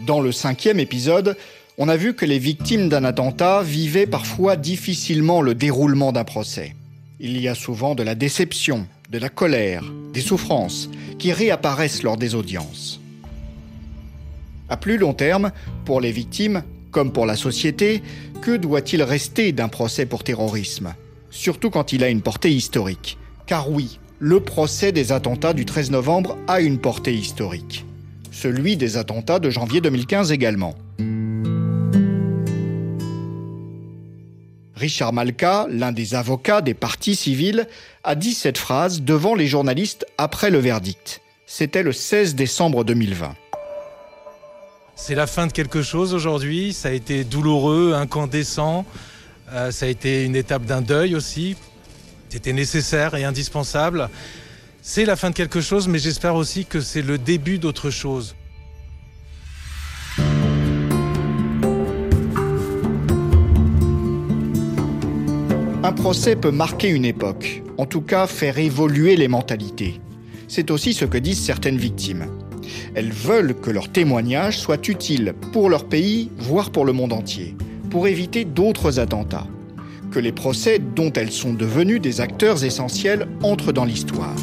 Dans le cinquième épisode, on a vu que les victimes d'un attentat vivaient parfois difficilement le déroulement d'un procès. Il y a souvent de la déception, de la colère, des souffrances qui réapparaissent lors des audiences. À plus long terme, pour les victimes, comme pour la société, que doit-il rester d'un procès pour terrorisme? Surtout quand il a une portée historique. Car oui, le procès des attentats du 13 novembre a une portée historique. Celui des attentats de janvier 2015 également. Richard Malka, l'un des avocats des partis civils, a dit cette phrase devant les journalistes après le verdict. C'était le 16 décembre 2020. C'est la fin de quelque chose aujourd'hui, ça a été douloureux, incandescent, euh, ça a été une étape d'un deuil aussi, c'était nécessaire et indispensable? C'est la fin de quelque chose, mais j'espère aussi que c'est le début d'autre chose. Un procès peut marquer une époque, en tout cas faire évoluer les mentalités. C'est aussi ce que disent certaines victimes. Elles veulent que leur témoignage soit utile pour leur pays, voire pour le monde entier, pour éviter d'autres attentats. Que les procès dont elles sont devenues des acteurs essentiels entrent dans l'histoire.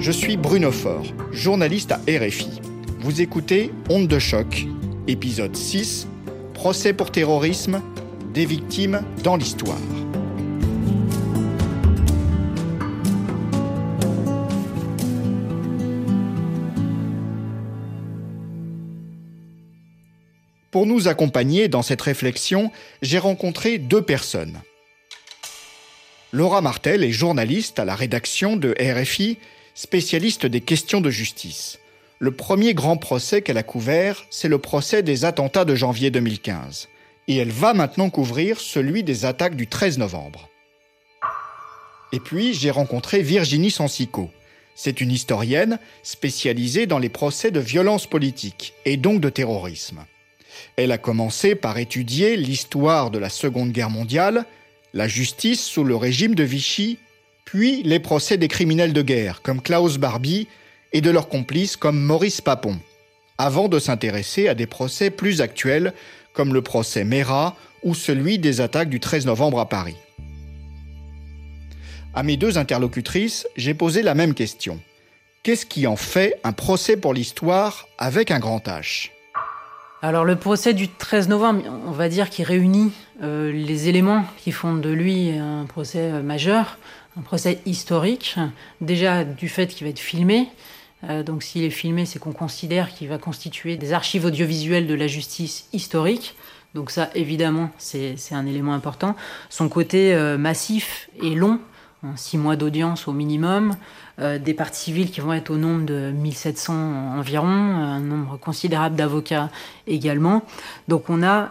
Je suis Bruno Faure, journaliste à RFI. Vous écoutez Onde de choc, Épisode 6 Procès pour terrorisme, des victimes dans l'histoire. Pour nous accompagner dans cette réflexion, j'ai rencontré deux personnes. Laura Martel est journaliste à la rédaction de RFI, spécialiste des questions de justice. Le premier grand procès qu'elle a couvert, c'est le procès des attentats de janvier 2015. Et elle va maintenant couvrir celui des attaques du 13 novembre. Et puis, j'ai rencontré Virginie Sansico. C'est une historienne spécialisée dans les procès de violence politique et donc de terrorisme. Elle a commencé par étudier l'histoire de la Seconde Guerre mondiale, la justice sous le régime de Vichy, puis les procès des criminels de guerre comme Klaus Barbie et de leurs complices comme Maurice Papon, avant de s'intéresser à des procès plus actuels comme le procès Mera ou celui des attaques du 13 novembre à Paris. À mes deux interlocutrices, j'ai posé la même question. Qu'est-ce qui en fait un procès pour l'histoire avec un grand H? Alors le procès du 13 novembre, on va dire qu'il réunit euh, les éléments qui font de lui un procès euh, majeur, un procès historique, déjà du fait qu'il va être filmé, euh, donc s'il est filmé, c'est qu'on considère qu'il va constituer des archives audiovisuelles de la justice historique. Donc ça, évidemment, c'est un élément important. Son côté massif et long, six mois d'audience au minimum, euh, des parties civiles qui vont être au nombre de 1700 environ, un nombre considérable d'avocats également. Donc on a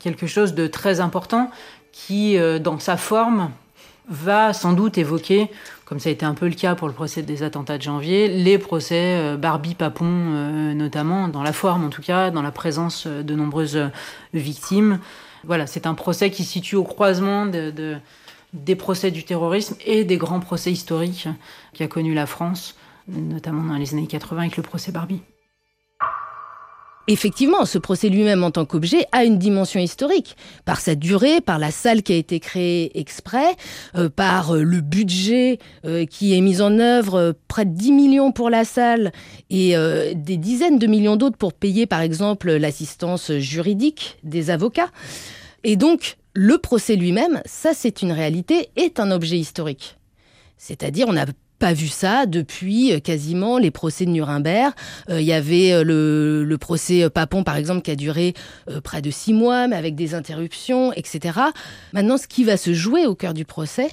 quelque chose de très important qui, dans sa forme, va sans doute évoquer, comme ça a été un peu le cas pour le procès des attentats de janvier, les procès euh, Barbie-Papon euh, notamment, dans la forme en tout cas, dans la présence euh, de nombreuses victimes. Voilà, c'est un procès qui se situe au croisement de, des procès du terrorisme et des grands procès historiques qui a connu la France, notamment dans les années 80 avec le procès Barbie. Effectivement, ce procès lui-même en tant qu'objet a une dimension historique, par sa durée, par la salle qui a été créée exprès, euh, par euh, le budget euh, qui est mis en œuvre, près de 10 millions pour la salle et des dizaines de millions d'autres pour payer par exemple l'assistance juridique des avocats. Et donc, le procès lui-même, ça c'est une réalité, est un objet historique. C'est-à-dire, on a pas vu ça depuis euh, quasiment les procès de Nuremberg. Euh, il y avait euh, le, procès Papon, par exemple, qui a duré près de six mois, mais avec des interruptions, etc. Maintenant, ce qui va se jouer au cœur du procès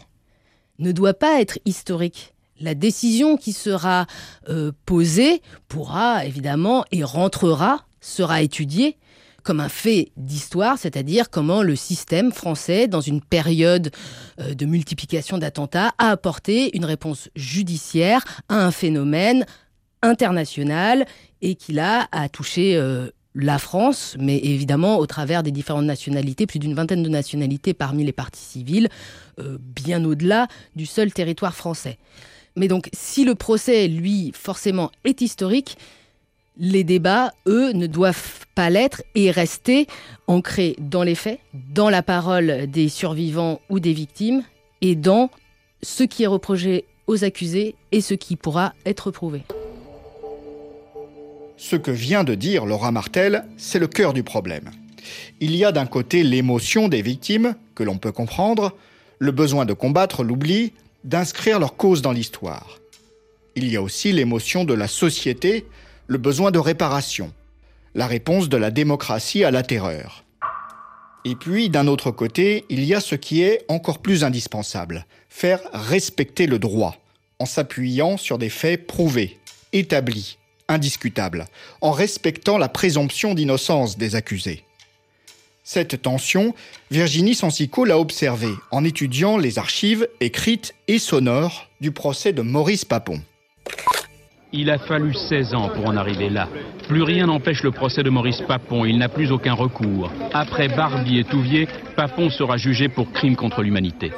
ne doit pas être historique. La décision qui sera posée pourra évidemment et rentrera, sera étudiée comme un fait d'histoire, c'est-à-dire comment le système français, dans une période euh, de multiplication d'attentats, a apporté une réponse judiciaire à un phénomène international et qui là a touché euh, la France, mais évidemment au travers des différentes nationalités, plus d'une vingtaine de nationalités parmi les partis civils, euh, bien au-delà du seul territoire français. Mais donc, si le procès, lui, forcément, est historique, les débats, eux, ne doivent pas l'être et rester ancrés dans les faits, dans la parole des survivants ou des victimes et dans ce qui est reproché aux accusés et ce qui pourra être prouvé. Ce que vient de dire Laura Martel, c'est le cœur du problème. Il y a d'un côté l'émotion des victimes, que l'on peut comprendre, le besoin de combattre l'oubli, d'inscrire leur cause dans l'histoire. Il y a aussi l'émotion de la société, le besoin de réparation, la réponse de la démocratie à la terreur. Et puis, d'un autre côté, il y a ce qui est encore plus indispensable, faire respecter le droit, en s'appuyant sur des faits prouvés, établis, indiscutables, en respectant la présomption d'innocence des accusés. Cette tension, Virginie Sancico l'a observée en étudiant les archives écrites et sonores du procès de Maurice Papon. Il a fallu 16 ans pour en arriver là. Plus rien n'empêche le procès de Maurice Papon, il n'a plus aucun recours. Après Barbie et Touvier, Papon sera jugé pour crime contre l'humanité.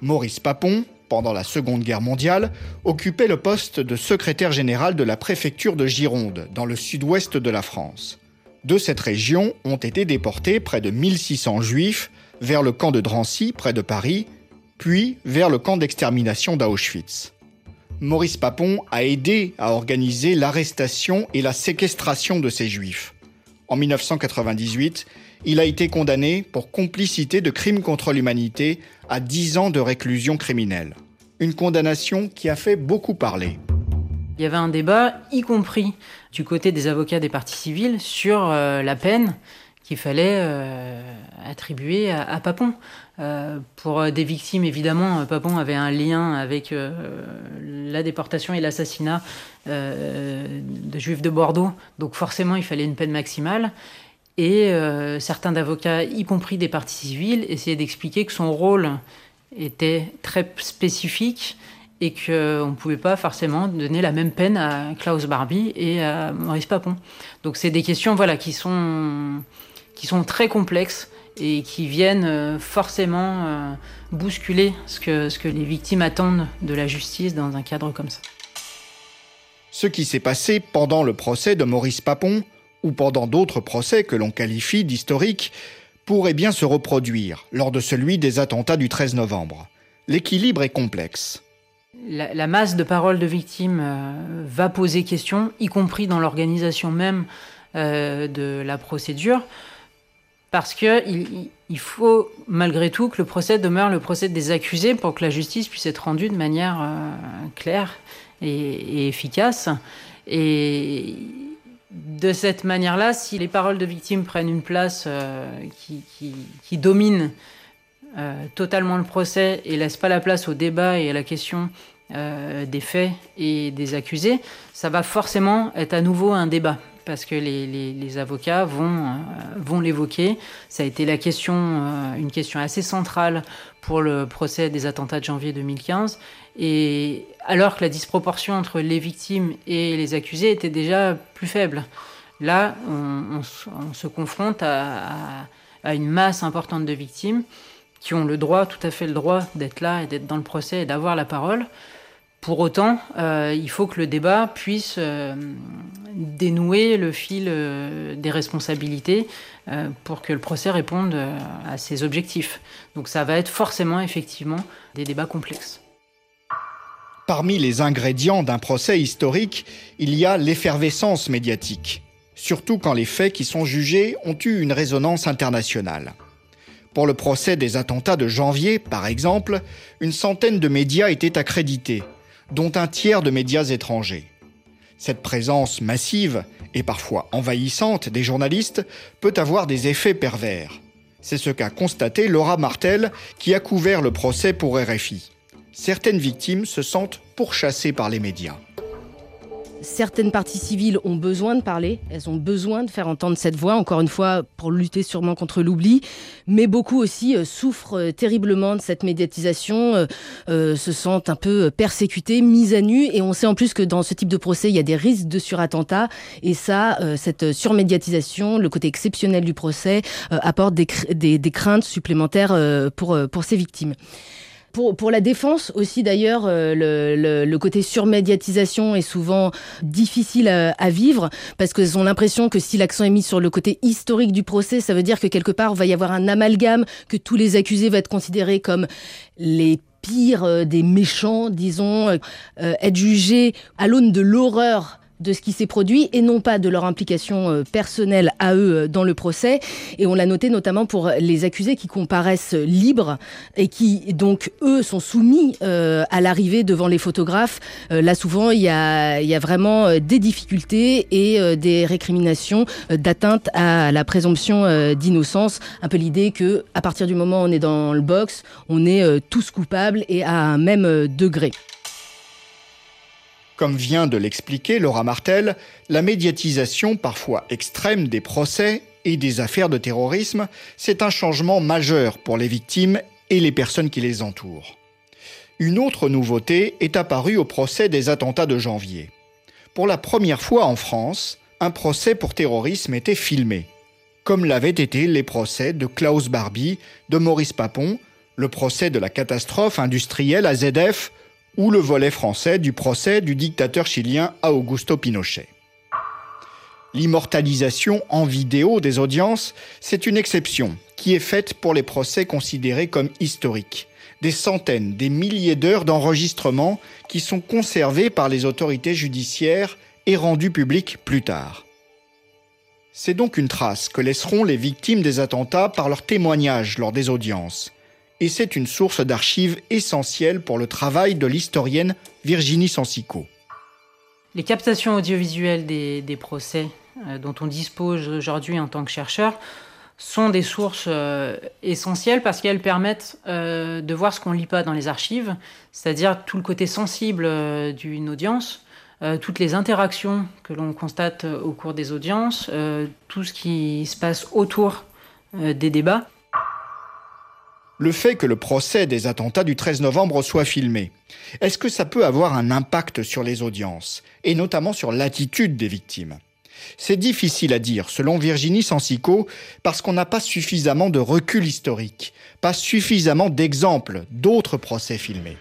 Maurice Papon, pendant la Seconde Guerre mondiale, occupait le poste de secrétaire général de la préfecture de Gironde, dans le sud-ouest de la France. De cette région ont été déportés près de 1600 juifs vers le camp de Drancy, près de Paris, puis vers le camp d'extermination d'Auschwitz. Maurice Papon a aidé à organiser l'arrestation et la séquestration de ces juifs. En 1998, il a été condamné pour complicité de crimes contre l'humanité à 10 ans de réclusion criminelle. Une condamnation qui a fait beaucoup parler. Il y avait un débat, y compris du côté des avocats des partis civils, sur euh, la peine qu'il fallait euh, attribuer à, Papon. Euh, pour des victimes, évidemment, Papon avait un lien avec la déportation et l'assassinat de juifs de Bordeaux, donc forcément il fallait une peine maximale. Et certains avocats, y compris des partis civils, essayaient d'expliquer que son rôle était très spécifique et qu'on ne pouvait pas forcément donner la même peine à Klaus Barbie et à Maurice Papon. Donc c'est des questions voilà, qui, sont, qui sont très complexes et qui viennent euh, forcément euh, bousculer ce que, ce que les victimes attendent de la justice dans un cadre comme ça. Ce qui s'est passé pendant le procès de Maurice Papon, ou pendant d'autres procès que l'on qualifie d'historiques, pourrait bien se reproduire lors de celui des attentats du 13 novembre. L'équilibre est complexe la, masse de paroles de victimes euh, va poser question, y compris dans l'organisation même euh, de la procédure, parce qu'il il faut malgré tout que le procès demeure le procès des accusés pour que la justice puisse être rendue de manière euh, claire et, efficace. Et de cette manière-là, si les paroles de victimes prennent une place qui, qui, domine totalement le procès et laisse pas la place au débat et à la question euh, des faits et des accusés, ça va forcément être à nouveau un débat parce que les, avocats vont, euh, vont l'évoquer. Ça a été la question, euh, une question assez centrale pour le procès des attentats de janvier 2015. Et alors que la disproportion entre les victimes et les accusés était déjà plus faible. Là, on, se confronte à, à, une masse importante de victimes qui ont le droit, tout à fait le droit d'être là et d'être dans le procès et d'avoir la parole. Pour autant, euh, il faut que le débat puisse euh, dénouer le fil euh, des responsabilités pour que le procès réponde à ses objectifs. Donc ça va être forcément effectivement des débats complexes. Parmi les ingrédients d'un procès historique, il y a l'effervescence médiatique, surtout quand les faits qui sont jugés ont eu une résonance internationale. Pour le procès des attentats de janvier, par exemple, une centaine de médias étaient accrédités, dont un tiers de médias étrangers. Cette présence massive et parfois envahissante des journalistes peut avoir des effets pervers. C'est ce qu'a constaté Laura Martel, qui a couvert le procès pour RFI. Certaines victimes se sentent pourchassées par les médias certaines parties civiles ont besoin de parler, elles ont besoin de faire entendre cette voix, encore une fois, pour lutter sûrement contre l'oubli, mais beaucoup aussi euh, souffrent euh, terriblement de cette médiatisation, euh, se sentent un peu persécutés, mis à nu, et on sait en plus que dans ce type de procès, il y a des risques de surattentat, et ça, cette surmédiatisation, le côté exceptionnel du procès, apporte des, des, craintes supplémentaires pour, pour ces victimes. Pour, pour la défense aussi d'ailleurs, euh, le, le, côté surmédiatisation est souvent difficile à, à vivre parce qu'ils ont l'impression que si l'accent est mis sur le côté historique du procès, ça veut dire que quelque part il va y avoir un amalgame, que tous les accusés vont être considérés comme les pires euh, des méchants, disons, euh, être jugés à l'aune de l'horreur de ce qui s'est produit et non pas de leur implication euh, personnelle à eux euh, dans le procès. Et on l'a noté notamment pour les accusés qui comparaissent libres et qui donc eux sont soumis euh, à l'arrivée devant les photographes. là souvent il y a, il y a vraiment des difficultés et des récriminations d'atteinte à la présomption d'innocence. Un peu l'idée que à partir du moment où on est dans le box, on est tous coupables et à un même degré. Comme vient de l'expliquer Laura Martel, la médiatisation parfois extrême des procès et des affaires de terrorisme, c'est un changement majeur pour les victimes et les personnes qui les entourent. Une autre nouveauté est apparue au procès des attentats de janvier. Pour la première fois en France, un procès pour terrorisme était filmé, comme l'avaient été les procès de Klaus Barbie, de Maurice Papon, le procès de la catastrophe industrielle à ZF ou le volet français du procès du dictateur chilien Augusto Pinochet. L'immortalisation en vidéo des audiences, c'est une exception qui est faite pour les procès considérés comme historiques. Des centaines, des milliers d'heures d'enregistrement qui sont conservées par les autorités judiciaires et rendues publiques plus tard. C'est donc une trace que laisseront les victimes des attentats par leurs témoignages lors des audiences, et c'est une source d'archives essentielle pour le travail de l'historienne Virginie Sancico. Les captations audiovisuelles des, procès euh, dont on dispose aujourd'hui en tant que chercheur sont des sources euh, essentielles parce qu'elles permettent euh, de voir ce qu'on ne lit pas dans les archives, c'est-à-dire tout le côté sensible d'une audience, toutes les interactions que l'on constate au cours des audiences, tout ce qui se passe autour des débats le fait que le procès des attentats du 13 novembre soit filmé, est-ce que ça peut avoir un impact sur les audiences, et notamment sur l'attitude des victimes? C'est difficile à dire, selon Virginie Sancico, parce qu'on n'a pas suffisamment de recul historique, pas suffisamment d'exemples d'autres procès filmés.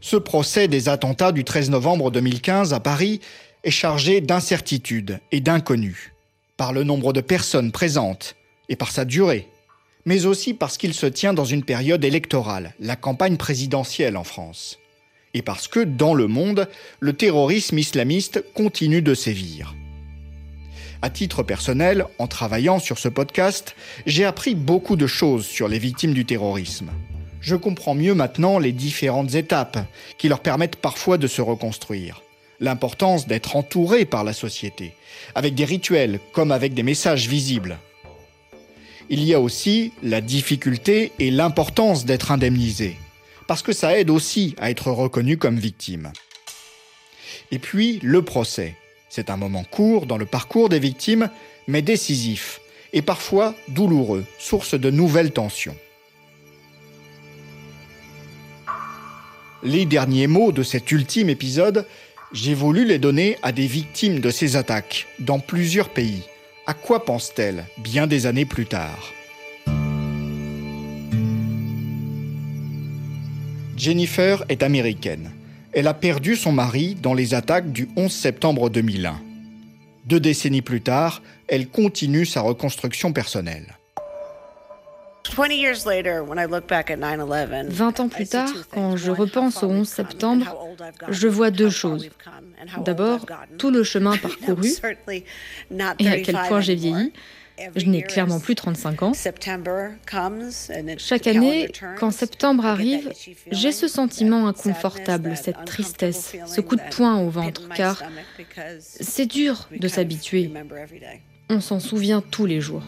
Ce procès des attentats du 13 novembre 2015 à Paris est chargé d'incertitudes et d'inconnus, par le nombre de personnes présentes, et par sa durée, mais aussi parce qu'il se tient dans une période électorale, la campagne présidentielle en France, et parce que, dans le monde, le terrorisme islamiste continue de sévir. À titre personnel, en travaillant sur ce podcast, j'ai appris beaucoup de choses sur les victimes du terrorisme. Je comprends mieux maintenant les différentes étapes qui leur permettent parfois de se reconstruire. L'importance d'être entouré par la société, avec des rituels comme avec des messages visibles, il y a aussi la difficulté et l'importance d'être indemnisé, parce que ça aide aussi à être reconnu comme victime. Et puis le procès. C'est un moment court dans le parcours des victimes, mais décisif, et parfois douloureux, source de nouvelles tensions. Les derniers mots de cet ultime épisode, j'ai voulu les donner à des victimes de ces attaques dans plusieurs pays, à quoi pense-t-elle bien des années plus tard? Jennifer est américaine. Elle a perdu son mari dans les attaques du 11 septembre 2001. Deux décennies plus tard, elle continue sa reconstruction personnelle. 20 ans plus tard, quand je repense au 11 septembre, je vois deux choses. D'abord, tout le chemin parcouru et à quel point j'ai vieilli. Je n'ai clairement plus 35 ans. Chaque année, quand septembre arrive, j'ai ce sentiment inconfortable, cette tristesse, ce coup de poing au ventre, car c'est dur de s'habituer. On s'en souvient tous les jours.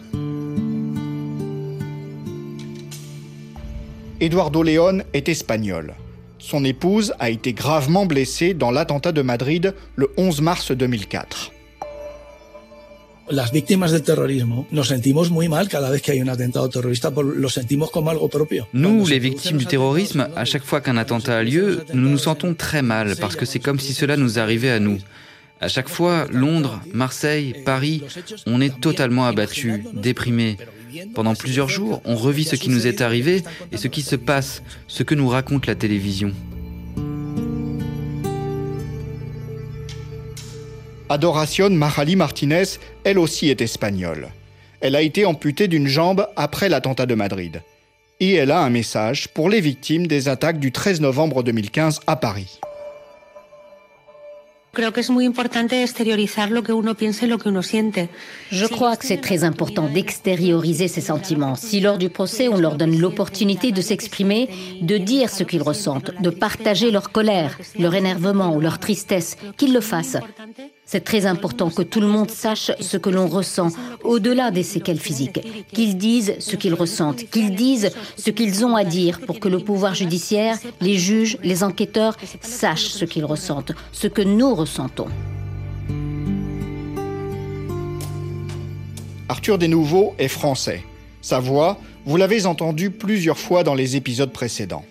Eduardo León est espagnol. Son épouse a été gravement blessée dans l'attentat de Madrid le 11 mars 2004. Las víctimas del terrorismo nos sentimos muy mal cada vez que hay un atentado terrorista, lo sentimos como algo propio. Nous, les victimes du terrorisme, à chaque fois qu'un attentat a lieu, nous nous sentons très mal parce que c'est comme si cela nous arrivait à nous. À chaque fois, Londres, Marseille, Paris, on est totalement abattu, déprimé. Pendant plusieurs jours, on revit ce qui nous est arrivé et ce qui se passe, ce que nous raconte la télévision. Adoración Mahali Martinez, elle aussi est espagnole. Elle a été amputée d'une jambe après l'attentat de Madrid. Et elle a un message pour les victimes des attaques du 13 novembre 2015 à Paris. Je crois que c'est très important d'extérioriser ses sentiments. Si lors du procès, on leur donne l'opportunité de s'exprimer, de dire ce qu'ils ressentent, de partager leur colère, leur énervement ou leur tristesse, qu'ils le fassent. C'est très important que tout le monde sache ce que l'on ressent au-delà des séquelles physiques, qu'ils disent ce qu'ils ressentent, qu'ils disent ce qu'ils ont à dire pour que le pouvoir judiciaire, les juges, les enquêteurs sachent ce qu'ils ressentent, ce que nous ressentons. Arthur Desnouveaux est français. Sa voix, vous l'avez entendu plusieurs fois dans les épisodes précédents.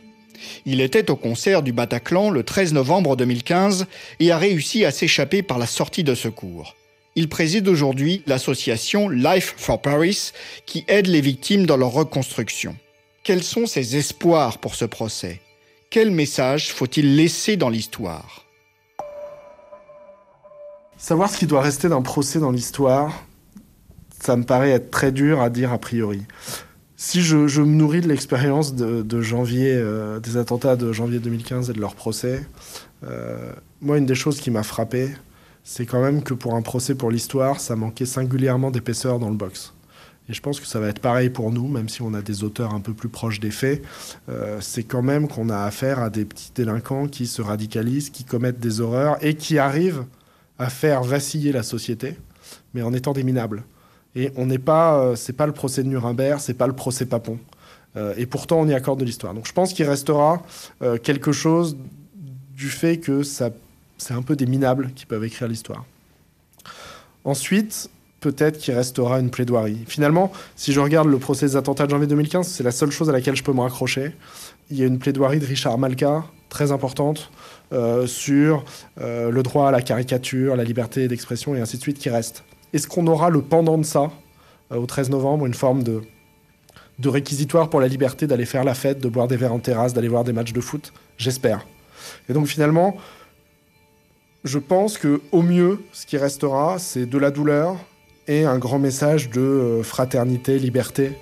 Il était au concert du Bataclan le 13 novembre 2015 et a réussi à s'échapper par la sortie de secours. Il préside aujourd'hui l'association Life for Paris qui aide les victimes dans leur reconstruction. Quels sont ses espoirs pour ce procès? Quel message faut-il laisser dans l'histoire? Savoir ce qui doit rester d'un procès dans l'histoire, ça me paraît être très dur à dire a priori. Si je, me nourris de l'expérience de, janvier, euh, des attentats de janvier 2015 et de leur procès, euh, moi, une des choses qui m'a frappé, c'est quand même que pour un procès pour l'histoire, ça manquait singulièrement d'épaisseur dans le box. Et je pense que ça va être pareil pour nous, même si on a des auteurs un peu plus proches des faits. Euh, c'est quand même qu'on a affaire à des petits délinquants qui se radicalisent, qui commettent des horreurs et qui arrivent à faire vaciller la société, mais en étant des minables. Et on n'est pas, euh, c'est pas le procès de Nuremberg, c'est pas le procès Papon. Euh, et pourtant, on y accorde de l'histoire. Donc, je pense qu'il restera euh, quelque chose du fait que ça, c'est un peu des minables qui peuvent écrire l'histoire. Ensuite, peut-être qu'il restera une plaidoirie. Finalement, si je regarde le procès des attentats de janvier 2015, c'est la seule chose à laquelle je peux me raccrocher. Il y a une plaidoirie de Richard Malka, très importante, sur le droit à la caricature, la liberté d'expression et ainsi de suite, qui reste. Est-ce qu'on aura le pendant de ça euh, au 13 novembre, une forme de, de réquisitoire pour la liberté d'aller faire la fête, de boire des verres en terrasse, d'aller voir des matchs de foot? J'espère. Et donc finalement, je pense que au mieux, ce qui restera, c'est de la douleur et un grand message de euh, fraternité, liberté,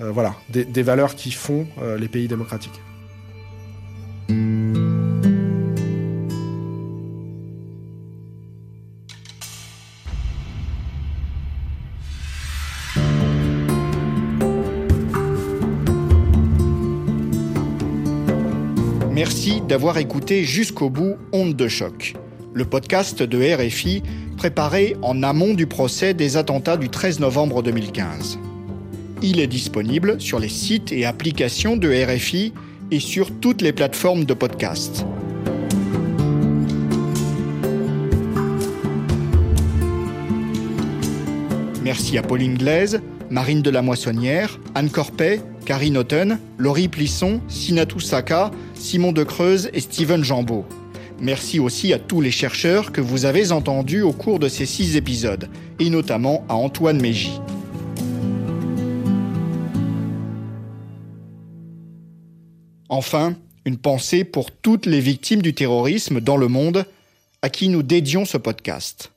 euh, voilà, des, valeurs qui font les pays démocratiques. Merci d'avoir écouté jusqu'au bout Onde de choc, le podcast de RFI préparé en amont du procès des attentats du 13 novembre 2015. Il est disponible sur les sites et applications de RFI et sur toutes les plateformes de podcast. Merci à Pauline Glaise, Marine de la Moissonnière, Anne Corpet, Karine Otten, Laurie Plisson, Sinatou Saka, Simon De Creuse et Steven Jambeau. Merci aussi à tous les chercheurs que vous avez entendus au cours de ces six épisodes, et notamment à Antoine Mégy. Enfin, une pensée pour toutes les victimes du terrorisme dans le monde à qui nous dédions ce podcast.